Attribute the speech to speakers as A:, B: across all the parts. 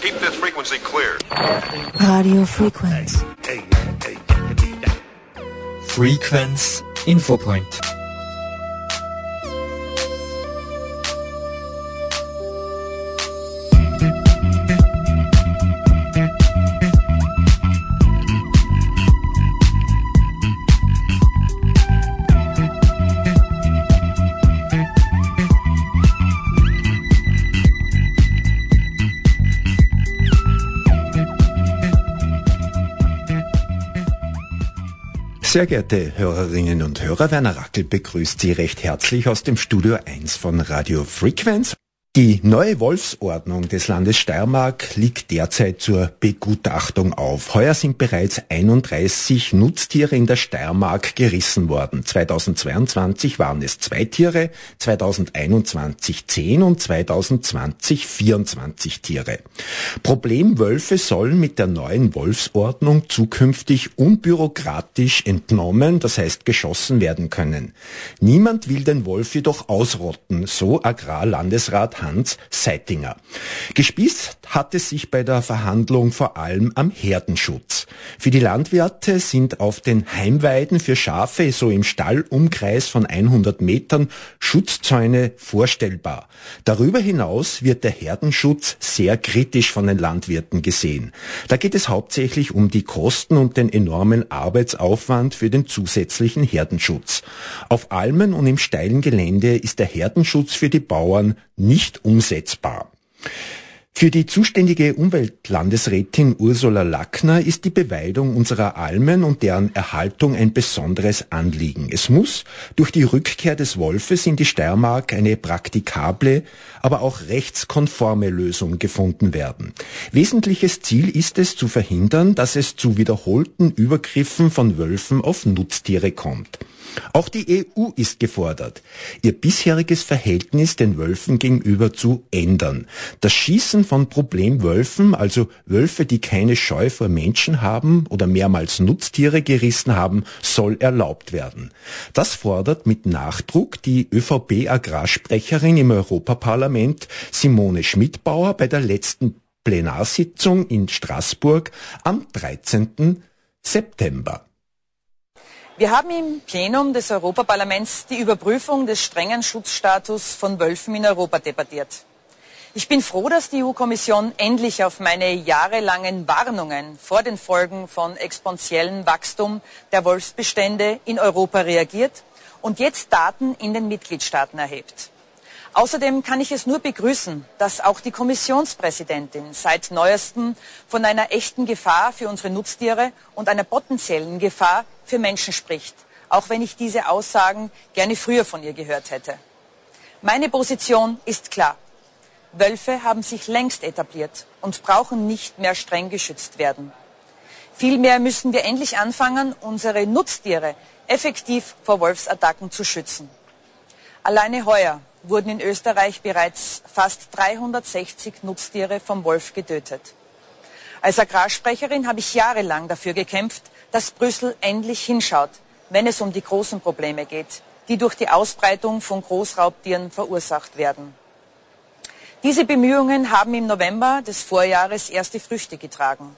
A: Keep this frequency clear.
B: Radio Frequenz.
C: Frequenz Infopoint.
D: Sehr geehrte Hörerinnen und Hörer, Werner Rackel begrüßt Sie recht herzlich aus dem Studio 1 von Radio Frequenz. Die neue Wolfsordnung des Landes Steiermark liegt derzeit zur Begutachtung auf. Heuer sind bereits 31 Nutztiere in der Steiermark gerissen worden. 2022 waren es zwei Tiere, 2021 10 und 2020 24 Tiere. Problemwölfe sollen mit der neuen Wolfsordnung zukünftig unbürokratisch entnommen, das heißt geschossen werden können. Niemand will den Wolf jedoch ausrotten, so Agrarlandesrat Hans Seitinger. Gespießt hat es sich bei der Verhandlung vor allem am Herdenschutz. Für die Landwirte sind auf den Heimweiden für Schafe so im Stallumkreis von 100 Metern Schutzzäune vorstellbar. Darüber hinaus wird der Herdenschutz sehr kritisch von den Landwirten gesehen. Da geht es hauptsächlich um die Kosten und den enormen Arbeitsaufwand für den zusätzlichen Herdenschutz. Auf Almen und im steilen Gelände ist der Herdenschutz für die Bauern nicht umsetzbar. Für die zuständige Umweltlandesrätin Ursula Lackner ist die Beweidung unserer Almen und deren Erhaltung ein besonderes Anliegen. Es muss durch die Rückkehr des Wolfes in die Steiermark eine praktikable, aber auch rechtskonforme Lösung gefunden werden. Wesentliches Ziel ist es zu verhindern, dass es zu wiederholten Übergriffen von Wölfen auf Nutztiere kommt. Auch die EU ist gefordert, ihr bisheriges Verhältnis den Wölfen gegenüber zu ändern. Das Schießen von Problemwölfen, also Wölfe, die keine Scheu vor Menschen haben oder mehrmals Nutztiere gerissen haben, soll erlaubt werden. Das fordert mit Nachdruck die ÖVP-Agrarsprecherin im Europaparlament Simone Schmidbauer bei der letzten Plenarsitzung in Straßburg am 13. September.
E: Wir haben im Plenum des Europaparlaments die Überprüfung des strengen Schutzstatus von Wölfen in Europa debattiert. Ich bin froh, dass die EU-Kommission endlich auf meine jahrelangen Warnungen vor den Folgen von exponentiellem Wachstum der Wolfsbestände in Europa reagiert und jetzt Daten in den Mitgliedstaaten erhebt. Außerdem kann ich es nur begrüßen, dass auch die Kommissionspräsidentin seit neuestem von einer echten Gefahr für unsere Nutztiere und einer potenziellen Gefahr für Menschen spricht, auch wenn ich diese Aussagen gerne früher von ihr gehört hätte. Meine Position ist klar. Wölfe haben sich längst etabliert und brauchen nicht mehr streng geschützt werden. Vielmehr müssen wir endlich anfangen, unsere Nutztiere effektiv vor Wolfsattacken zu schützen. Alleine heuer wurden in Österreich bereits fast 360 Nutztiere vom Wolf getötet. Als Agrarsprecherin habe ich jahrelang dafür gekämpft, dass Brüssel endlich hinschaut, wenn es um die großen Probleme geht, die durch die Ausbreitung von Großraubtieren verursacht werden. Diese Bemühungen haben im November des Vorjahres erste Früchte getragen.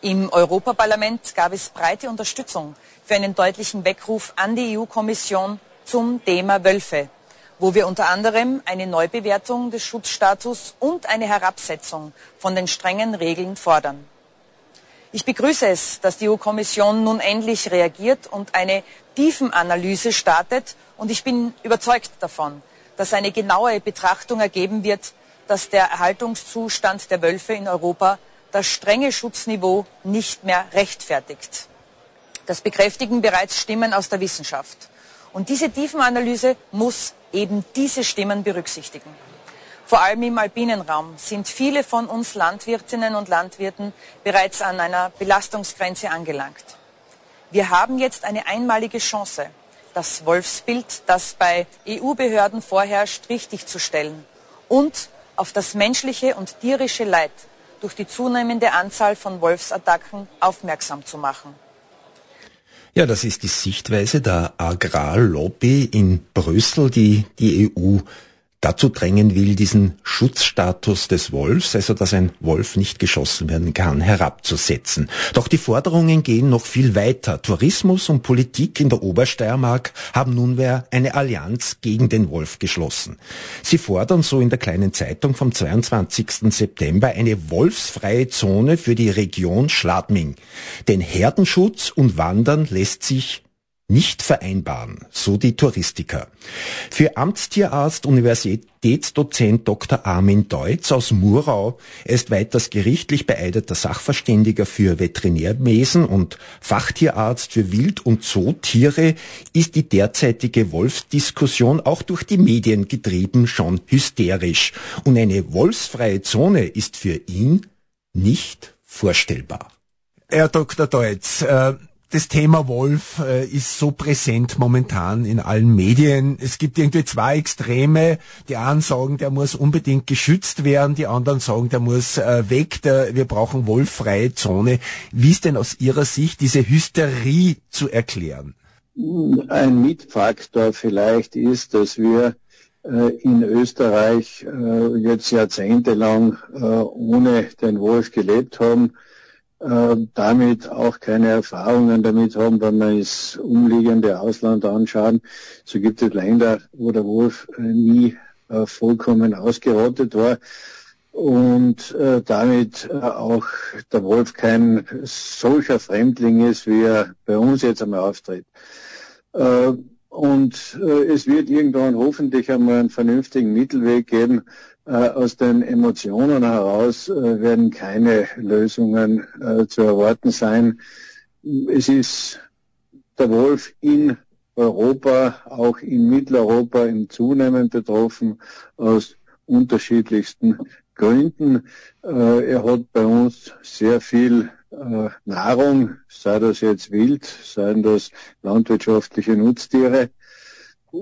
E: Im Europaparlament gab es breite Unterstützung für einen deutlichen Weckruf an die EU-Kommission zum Thema Wölfe wo wir unter anderem eine Neubewertung des Schutzstatus und eine Herabsetzung von den strengen Regeln fordern. Ich begrüße es, dass die EU-Kommission nun endlich reagiert und eine Tiefenanalyse startet. Und ich bin überzeugt davon, dass eine genaue Betrachtung ergeben wird, dass der Erhaltungszustand der Wölfe in Europa das strenge Schutzniveau nicht mehr rechtfertigt. Das bekräftigen bereits Stimmen aus der Wissenschaft. Und diese Tiefenanalyse muss eben diese Stimmen berücksichtigen. Vor allem im alpinen Raum sind viele von uns Landwirtinnen und Landwirten bereits an einer Belastungsgrenze angelangt. Wir haben jetzt eine einmalige Chance, das Wolfsbild, das bei EU-Behörden vorherrscht, richtigzustellen und auf das menschliche und tierische Leid durch die zunehmende Anzahl von Wolfsattacken aufmerksam zu machen.
D: Ja, das ist die Sichtweise der Agrarlobby in Brüssel, die die EU dazu drängen will, diesen Schutzstatus des Wolfs, also dass ein Wolf nicht geschossen werden kann, herabzusetzen. Doch die Forderungen gehen noch viel weiter. Tourismus und Politik in der Obersteiermark haben nunmehr eine Allianz gegen den Wolf geschlossen. Sie fordern so in der kleinen Zeitung vom 22. September eine wolfsfreie Zone für die Region Schladming. Den Herdenschutz und Wandern lässt sich nicht vereinbaren, so die Touristiker. Für Amtstierarzt, Universitätsdozent Dr. Armin Deutz aus Murau, er ist weiters gerichtlich beeideter Sachverständiger für Veterinärwesen und Fachtierarzt für Wild- und Zootiere, ist die derzeitige Wolfsdiskussion auch durch die Medien getrieben schon hysterisch. Und eine wolfsfreie Zone ist für ihn nicht vorstellbar.
A: Herr Dr. Deutz, äh das Thema Wolf äh, ist so präsent momentan in allen Medien. Es gibt irgendwie zwei Extreme. Die einen sagen, der muss unbedingt geschützt werden, die anderen sagen, der muss äh, weg, der, wir brauchen wolffreie Zone. Wie ist denn aus Ihrer Sicht diese Hysterie zu erklären?
F: Ein Mitfaktor vielleicht ist, dass wir äh, in Österreich äh, jetzt jahrzehntelang äh, ohne den Wolf gelebt haben äh, damit auch keine Erfahrungen damit haben, wenn wir das umliegende Ausland anschauen. So gibt es Länder, wo der Wolf äh, nie äh, vollkommen ausgerottet war und äh, damit äh, auch der Wolf kein solcher Fremdling ist, wie er bei uns jetzt einmal auftritt. Äh, und äh, es wird irgendwann hoffentlich einmal einen vernünftigen Mittelweg geben, aus den Emotionen heraus äh, werden keine Lösungen äh, zu erwarten sein. Es ist der Wolf in Europa, auch in Mitteleuropa im zunehmend betroffen aus unterschiedlichsten Gründen. Er hat bei uns sehr viel Nahrung, sei das jetzt wild, seien das landwirtschaftliche Nutztiere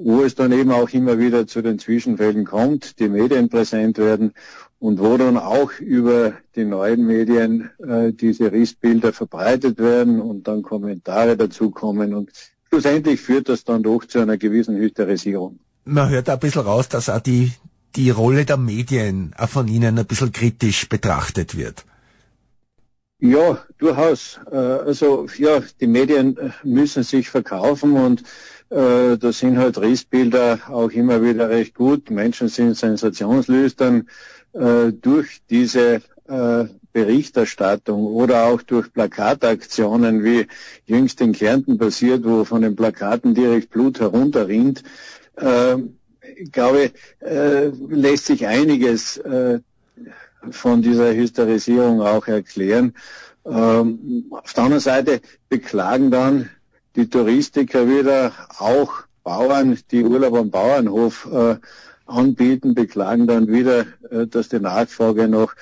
F: wo es dann eben auch immer wieder zu den Zwischenfällen kommt, die Medien präsent werden und wo dann auch über die neuen Medien äh, diese Rissbilder verbreitet werden und dann Kommentare dazu kommen und schlussendlich führt das dann doch zu einer gewissen Hysterisierung.
A: Man hört ein bisschen raus, dass auch die, die Rolle der Medien auch von Ihnen ein bisschen kritisch betrachtet wird.
F: Ja, durchaus. Äh, also ja, die Medien äh, müssen sich verkaufen und äh, da sind halt Rissbilder auch immer wieder recht gut. Menschen sind sensationslüstern äh, durch diese äh, Berichterstattung oder auch durch Plakataktionen, wie jüngst in Kärnten passiert, wo von den Plakaten direkt Blut herunterrinnt. Äh, ich glaube, äh, lässt sich einiges äh, von dieser Hysterisierung auch erklären. Ähm, auf der anderen Seite beklagen dann die Touristiker wieder, auch Bauern, die Urlaub am Bauernhof äh, anbieten, beklagen dann wieder, äh, dass die Nachfrage nach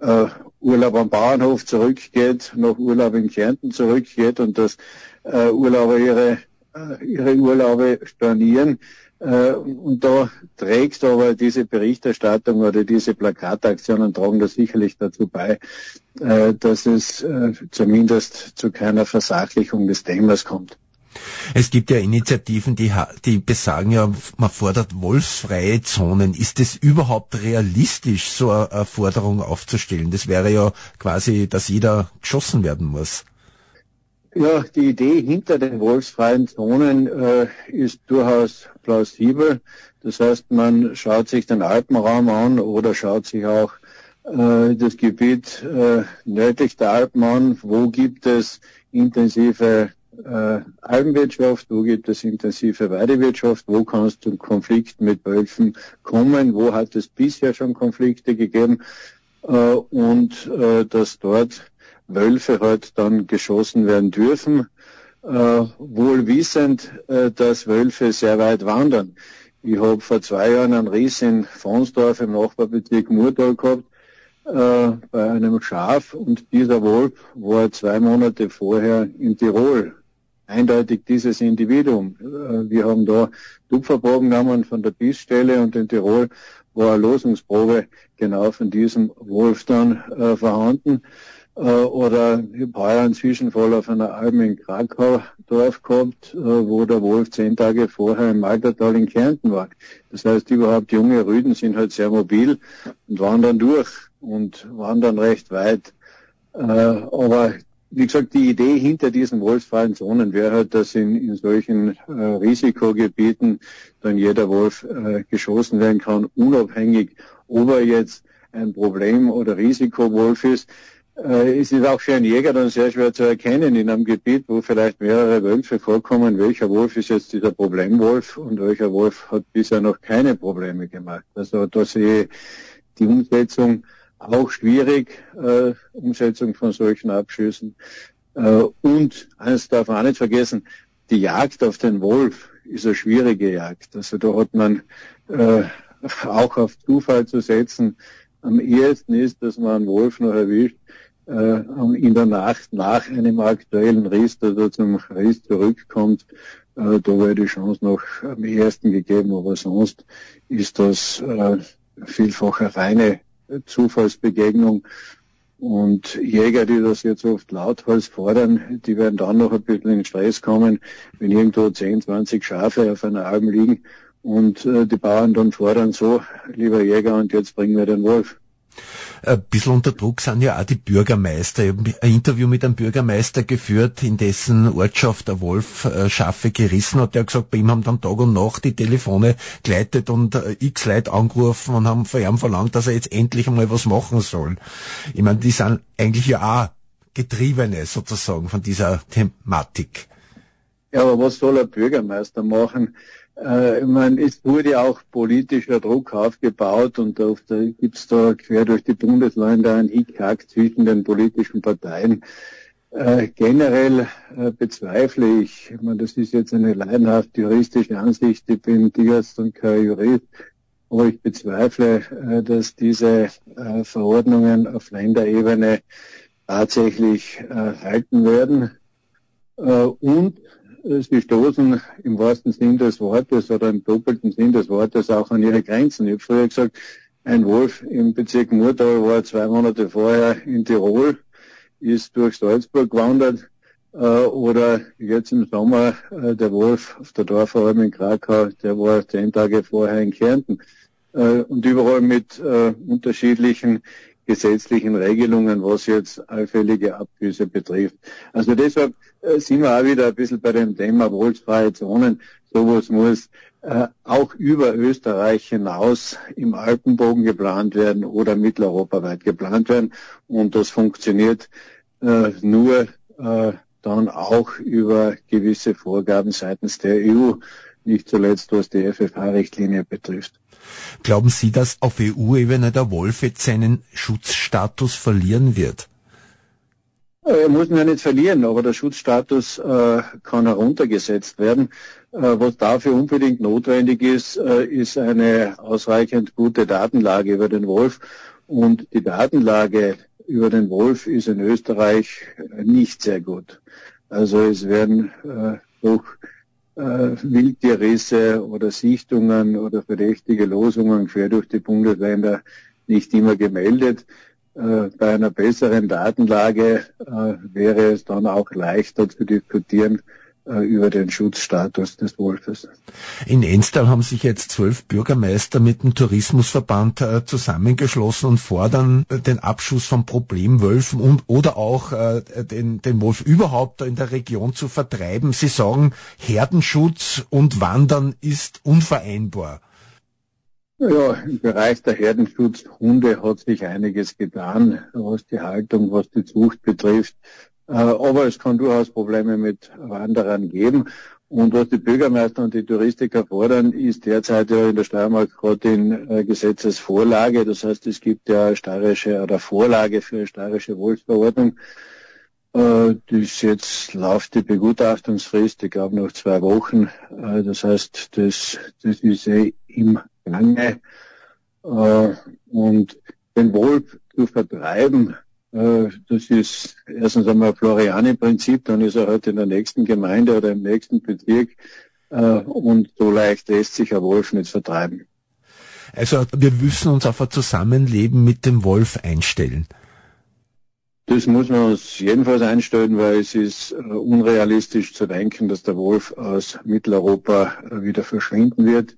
F: äh, Urlaub am Bauernhof zurückgeht, nach Urlaub in Kärnten zurückgeht und dass äh, Urlauber ihre, äh, ihre Urlaube stornieren. Äh, und da trägt aber diese Berichterstattung oder diese Plakataktionen tragen da sicherlich dazu bei, äh, dass es äh, zumindest zu keiner Versachlichung des Themas kommt.
A: Es gibt ja Initiativen, die, die besagen ja, man fordert wolfsfreie Zonen. Ist es überhaupt realistisch, so eine Forderung aufzustellen? Das wäre ja quasi, dass jeder geschossen werden muss.
F: Ja, die Idee hinter den wolfsfreien Zonen äh, ist durchaus plausibel. Das heißt, man schaut sich den Alpenraum an oder schaut sich auch äh, das Gebiet äh, nördlich der Alpen an. Wo gibt es intensive äh, Alpenwirtschaft, wo gibt es intensive Weidewirtschaft, wo kann es zu Konflikten mit Wölfen kommen, wo hat es bisher schon Konflikte gegeben äh, und äh, dass dort Wölfe halt dann geschossen werden dürfen, äh, wohl wissend, äh, dass Wölfe sehr weit wandern. Ich habe vor zwei Jahren einen Riss in Fonsdorf im Nachbarbezirk Murtal gehabt, äh, bei einem Schaf und dieser Wolf war zwei Monate vorher in Tirol. Eindeutig dieses Individuum. Äh, wir haben da Tupferproben genommen von der Bissstelle und in Tirol war eine Losungsprobe genau von diesem Wolf dann äh, vorhanden. Äh, oder habe heuer einen Zwischenfall auf einer Alm in Krakau Dorf gehabt, äh, wo der Wolf zehn Tage vorher im Maltertal in Kärnten war. Das heißt, überhaupt junge Rüden sind halt sehr mobil und wandern durch und wandern recht weit. Äh, aber wie gesagt, die Idee hinter diesen wolfsfreien Zonen wäre halt, dass in, in solchen äh, Risikogebieten dann jeder Wolf äh, geschossen werden kann, unabhängig, ob er jetzt ein Problem- oder Risikowolf ist. Äh, es ist auch für einen Jäger dann sehr schwer zu erkennen in einem Gebiet, wo vielleicht mehrere Wölfe vorkommen, welcher Wolf ist jetzt dieser Problemwolf und welcher Wolf hat bisher noch keine Probleme gemacht. Also da sehe ich die Umsetzung auch schwierig, äh, Umsetzung von solchen Abschüssen. Äh, und eines darf man auch nicht vergessen, die Jagd auf den Wolf ist eine schwierige Jagd. Also da hat man äh, auch auf Zufall zu setzen. Am ehesten ist, dass man einen Wolf noch erwischt, in der Nacht nach einem aktuellen Riss, der da zum Riss zurückkommt, äh, da wäre die Chance noch am ersten gegeben, aber sonst ist das äh, vielfach eine reine Zufallsbegegnung. Und Jäger, die das jetzt oft lauthals fordern, die werden dann noch ein bisschen in Stress kommen, wenn irgendwo 10, 20 Schafe auf einer Alm liegen und äh, die Bauern dann fordern so, lieber Jäger, und jetzt bringen wir den Wolf.
A: Ein bisschen unter Druck sind ja auch die Bürgermeister. Ich habe ein Interview mit einem Bürgermeister geführt, in dessen Ortschaft der Wolf äh, Schafe gerissen hat. Der hat gesagt, bei ihm haben dann Tag und Nacht die Telefone geleitet und äh, x Leute angerufen und haben von ihm verlangt, dass er jetzt endlich einmal was machen soll. Ich meine, die sind eigentlich ja auch Getriebene sozusagen von dieser Thematik.
F: Ja, aber was soll ein Bürgermeister machen? Äh, meine, es wurde auch politischer Druck aufgebaut und da gibt's da quer durch die Bundesländer einen Hickhack zwischen den politischen Parteien. Äh, generell äh, bezweifle ich, ich meine, das ist jetzt eine leidenhaft juristische Ansicht, ich bin Tierarzt und kein Jurist, aber ich bezweifle, äh, dass diese äh, Verordnungen auf Länderebene tatsächlich äh, halten werden. und sie stoßen im wahrsten Sinn des Wortes oder im doppelten Sinn des Wortes auch an ihre Grenzen. Ich habe früher gesagt, ein Wolf im Bezirk Murtal war zwei Monate vorher in Tirol, ist durch Salzburg gewandert, äh, oder jetzt im Sommer äh, der Wolf auf der Dorfalm in Krakau, der war zehn Tage vorher in Kärnten. Äh, und überall mit äh, unterschiedlichen gesetzlichen Regelungen, was jetzt allfällige Abfüße betrifft. Also deshalb äh, sind wir auch wieder ein bisschen bei dem Thema wohlfreie Zonen. Sowas muss äh, auch über Österreich hinaus im Alpenbogen geplant werden oder mitteleuropaweit geplant werden. Und das funktioniert äh, nur äh, dann auch über gewisse Vorgaben seitens der EU, nicht zuletzt was die FFH-Richtlinie betrifft.
A: Glauben Sie, dass auf EU-Ebene der Wolf jetzt seinen Schutzstatus verlieren wird?
F: Er muss ihn ja nicht verlieren, aber der Schutzstatus äh, kann heruntergesetzt werden. Äh, was dafür unbedingt notwendig ist, äh, ist eine ausreichend gute Datenlage über den Wolf. Und die Datenlage über den Wolf ist in Österreich nicht sehr gut. Also es werden äh, äh, Wildtierrisse oder Sichtungen oder verdächtige Losungen quer durch die Bundesländer nicht immer gemeldet. Äh, bei einer besseren Datenlage äh, wäre es dann auch leichter zu diskutieren äh, über den Schutzstatus des Wolfes.
A: In Enstal haben sich jetzt zwölf Bürgermeister mit dem Tourismusverband zusammengeschlossen und fordern den Abschuss von Problemwölfen und oder auch den, den Wolf überhaupt in der Region zu vertreiben. Sie sagen, Herdenschutz und Wandern ist unvereinbar.
F: Ja, im Bereich der Herdenschutzhunde hat sich einiges getan, was die Haltung, was die Zucht betrifft. Äh, aber es kann durchaus Probleme mit Wanderern geben. Und was die Bürgermeister und die Touristiker fordern, ist derzeit ja in der Steiermark gerade in äh, Gesetzesvorlage. Das heißt, es gibt ja steirische oder Vorlage für eine steirische Wolfsverordnung. Äh, das jetzt läuft die Begutachtungsfrist, ich glaube noch zwei Wochen. Äh, das heißt, das, das ist eh im lange äh, und den Wolf zu vertreiben, das ist erstens einmal Floriani-Prinzip, dann ist er halt in der nächsten Gemeinde oder im nächsten Bezirk äh, und so leicht lässt sich ein Wolf nicht vertreiben.
A: Also wir müssen uns auf ein Zusammenleben mit dem Wolf einstellen.
F: Das muss man uns jedenfalls einstellen, weil es ist äh, unrealistisch zu denken, dass der Wolf aus Mitteleuropa äh, wieder verschwinden wird.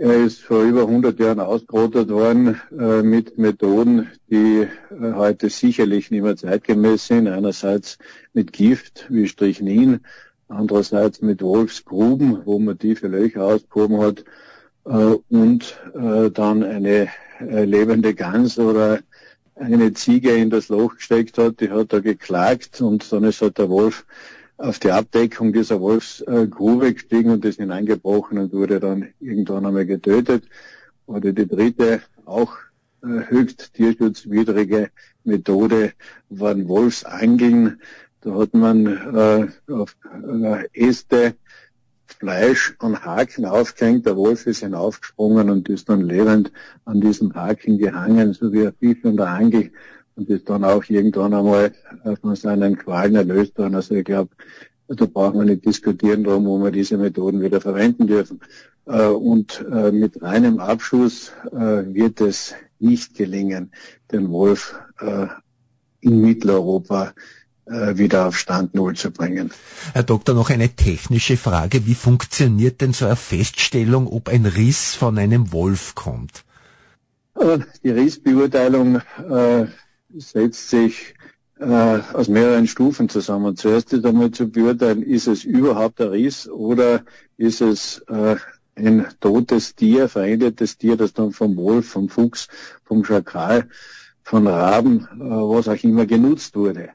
F: Er ist vor über 100 Jahren ausgerottet worden äh, mit Methoden, die äh, heute sicherlich nicht mehr zeitgemäß sind. Einerseits mit Gift wie Strychnin, andererseits mit Wolfsgruben, wo man tiefe Löcher ausgehoben hat äh, und äh, dann eine lebende Gans oder eine Ziege in das Loch gesteckt hat, die hat da geklagt und dann ist halt der Wolf auf die Abdeckung dieser Wolfsgrube gestiegen und ist hineingebrochen und wurde dann irgendwann einmal getötet. Oder die dritte, auch äh, höchst tierschutzwidrige Methode waren Wolfsangeln. Da hat man äh, auf äh, Äste Fleisch an Haken aufgehängt, der Wolf ist hinaufgesprungen und ist dann lebend an diesem Haken gehangen, so wie ein Fisch an der Angel und ist dann auch irgendwann einmal von seinen Qualen erlöst worden. Also ich glaube, da brauchen wir nicht diskutieren darum, wo wir diese Methoden wieder verwenden dürfen. Äh, und äh, mit einem Abschuss äh, wird es nicht gelingen, den Wolf in Mitteleuropa wieder auf Stand Null zu bringen.
A: Herr Doktor, noch eine technische Frage. Wie funktioniert denn so eine Feststellung, ob ein Riss von einem Wolf kommt?
F: Die Rissbeurteilung setzt sich äh, aus mehreren Stufen zusammen. Zuerst ist einmal zu beurteilen, ist es überhaupt ein Riss oder ist es äh, ein totes Tier, verendetes Tier, das dann vom Wolf, vom Fuchs, vom Schakal, von Raben, äh, was auch immer genutzt wurde.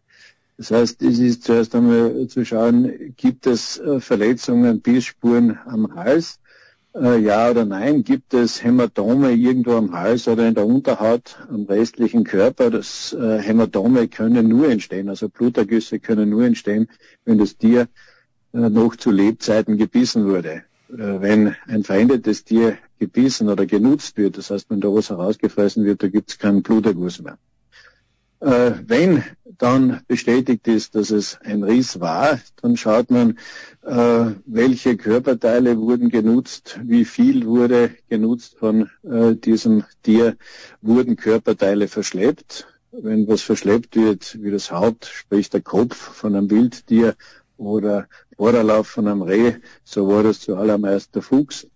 F: Das heißt, es ist zuerst einmal zu schauen, gibt es äh, Verletzungen, Bissspuren am Hals? Äh, ja oder nein? Gibt es Hämatome irgendwo am Hals oder in der Unterhaut am restlichen Körper? Das äh, Hämatome können nur entstehen, also Blutergüsse können nur entstehen, wenn das Tier äh, noch zu Lebzeiten gebissen wurde. Äh, wenn ein verendetes Tier gebissen oder genutzt wird, das heißt, wenn da was herausgefressen wird, da gibt es keinen Bluterguss mehr. Äh, wenn dann bestätigt ist, dass es ein Riss war, dann schaut man, äh, welche Körperteile wurden genutzt, wie viel wurde genutzt von äh, diesem Tier, wurden Körperteile verschleppt. Wenn was verschleppt wird, wie das Haupt, sprich der Kopf von einem Wildtier oder Vorderlauf von einem Reh, so war das zuallermeist der Fuchs.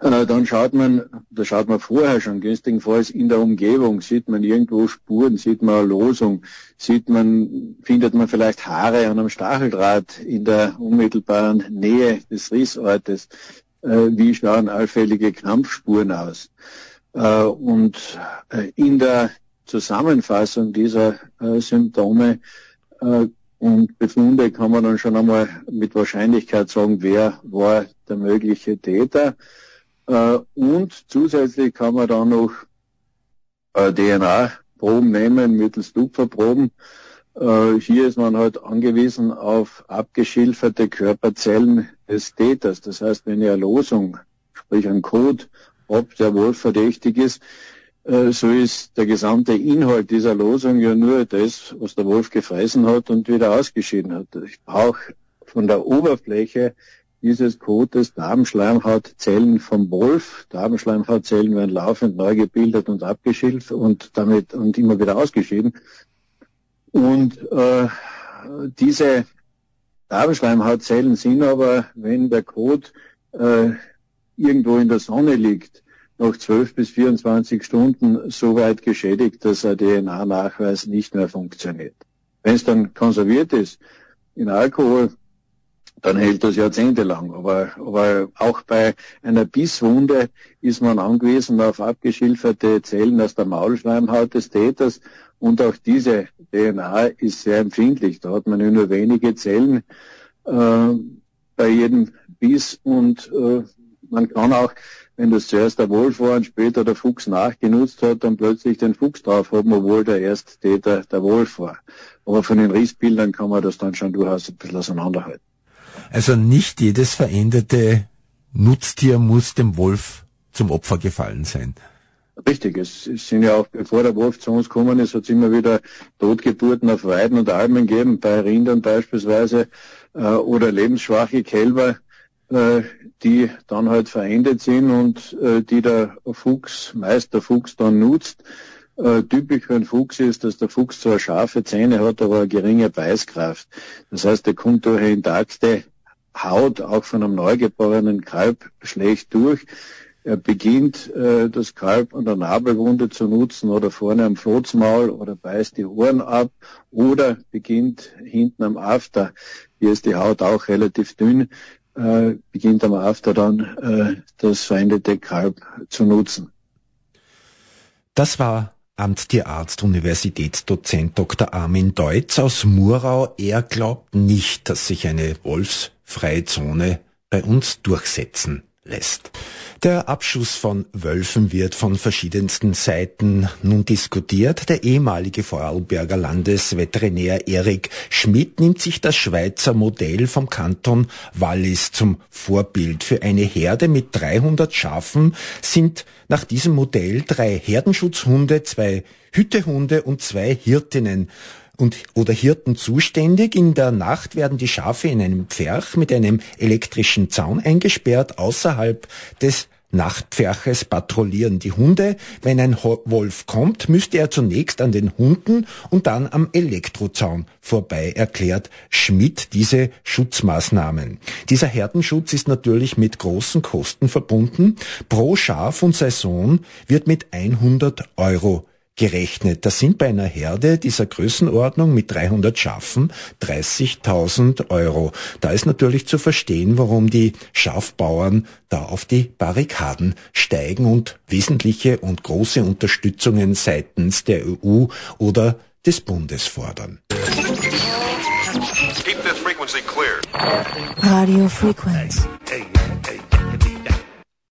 F: Äh, dann schaut man, da schaut man vorher schon günstigenfalls in der Umgebung, sieht man irgendwo Spuren, sieht man eine Losung, sieht man, findet man vielleicht Haare an einem Stacheldraht in der unmittelbaren Nähe des Rissortes, äh, wie schauen allfällige Krampfspuren aus. Äh, und in der Zusammenfassung dieser Symptome und Befunde kann man dann schon einmal mit Wahrscheinlichkeit sagen, wer war der mögliche Täter. Äh, und zusätzlich kann man dann noch äh, DNA-Proben nehmen mittels Tupferproben. Äh, hier ist man halt angewiesen auf abgeschilferte Körperzellen des Täters. Das heißt, wenn eine Losung, sprich ein Code, ob der Wolf verdächtig ist, so ist der gesamte Inhalt dieser Losung ja nur das, was der Wolf gefressen hat und wieder ausgeschieden hat. Ich brauche von der Oberfläche dieses Kotes Darmschleimhautzellen vom Wolf. Darmschleimhautzellen werden laufend neu gebildet und abgeschilft und damit und immer wieder ausgeschieden. Und äh, diese Darmschleimhautzellen sind aber, wenn der Kot äh, irgendwo in der Sonne liegt, noch 12 bis 24 Stunden so weit geschädigt, dass ein DNA-Nachweis nicht mehr funktioniert. Wenn es dann konserviert ist in Alkohol, dann hält das jahrzehntelang. Aber, aber auch bei einer Bisswunde ist man angewiesen auf abgeschilferte Zellen aus der Maulschleimhaut des Täters. Und auch diese DNA ist sehr empfindlich. Da hat man nur wenige Zellen äh, bei jedem Biss und äh, man kann auch, wenn das zuerst der Wolf war und später der Fuchs nachgenutzt hat, dann plötzlich den Fuchs drauf haben, obwohl der Ersttäter der Wolf war. Aber von den Rissbildern kann man das dann schon durchaus ein bisschen auseinanderhalten.
A: Also nicht jedes veränderte Nutztier muss dem Wolf zum Opfer gefallen sein.
F: Richtig, es, sind ja auch, bevor der Wolf zu uns gekommen ist, hat es immer wieder Totgeburten auf Weiden und Almen gegeben, bei Rindern beispielsweise, äh, oder lebensschwache Kälber, äh, die dann halt verendet sind und äh, die der Fuchs, meist der Fuchs dann nutzt. Äh, typisch für einen Fuchs ist, dass der Fuchs zwar scharfe Zähne hat, aber eine geringe Beißkraft. Das heißt, er kommt durch intakte Haut auch von einem neugeborenen Kalb schlecht durch. Er beginnt äh, das Kalb an der Nabelwunde zu nutzen oder vorne am Flotzmaul oder beißt die Ohren ab oder beginnt hinten am After. Hier ist die Haut auch relativ dünn, äh, beginnt am After dann äh, das veränderte Kalb zu nutzen.
D: Das war Amtstierarzt, Universitätsdozent Dr. Armin Deutz aus Murau. Er glaubt nicht, dass sich eine wolfsfreie Zone bei uns durchsetzen lässt. Der Abschuss von Wölfen wird von verschiedensten Seiten nun diskutiert. Der ehemalige Vorarlberger Landesveterinär Erik Schmidt nimmt sich das Schweizer Modell vom Kanton Wallis zum Vorbild. Für eine Herde mit 300 Schafen sind nach diesem Modell drei Herdenschutzhunde, zwei Hütehunde und zwei Hirtinnen und, oder Hirten zuständig. In der Nacht werden die Schafe in einem Pferch mit einem elektrischen Zaun eingesperrt. Außerhalb des Nachtpferches patrouillieren die Hunde. Wenn ein Wolf kommt, müsste er zunächst an den Hunden und dann am Elektrozaun vorbei, erklärt Schmidt diese Schutzmaßnahmen. Dieser Herdenschutz ist natürlich mit großen Kosten verbunden. Pro Schaf und Saison wird mit 100 Euro gerechnet. Das sind bei einer Herde dieser Größenordnung mit 300 Schafen 30.000 Euro. Da ist natürlich zu verstehen, warum die Schafbauern da auf die Barrikaden steigen und wesentliche und große Unterstützungen seitens der EU oder des Bundes fordern.
B: Radio Frequenz.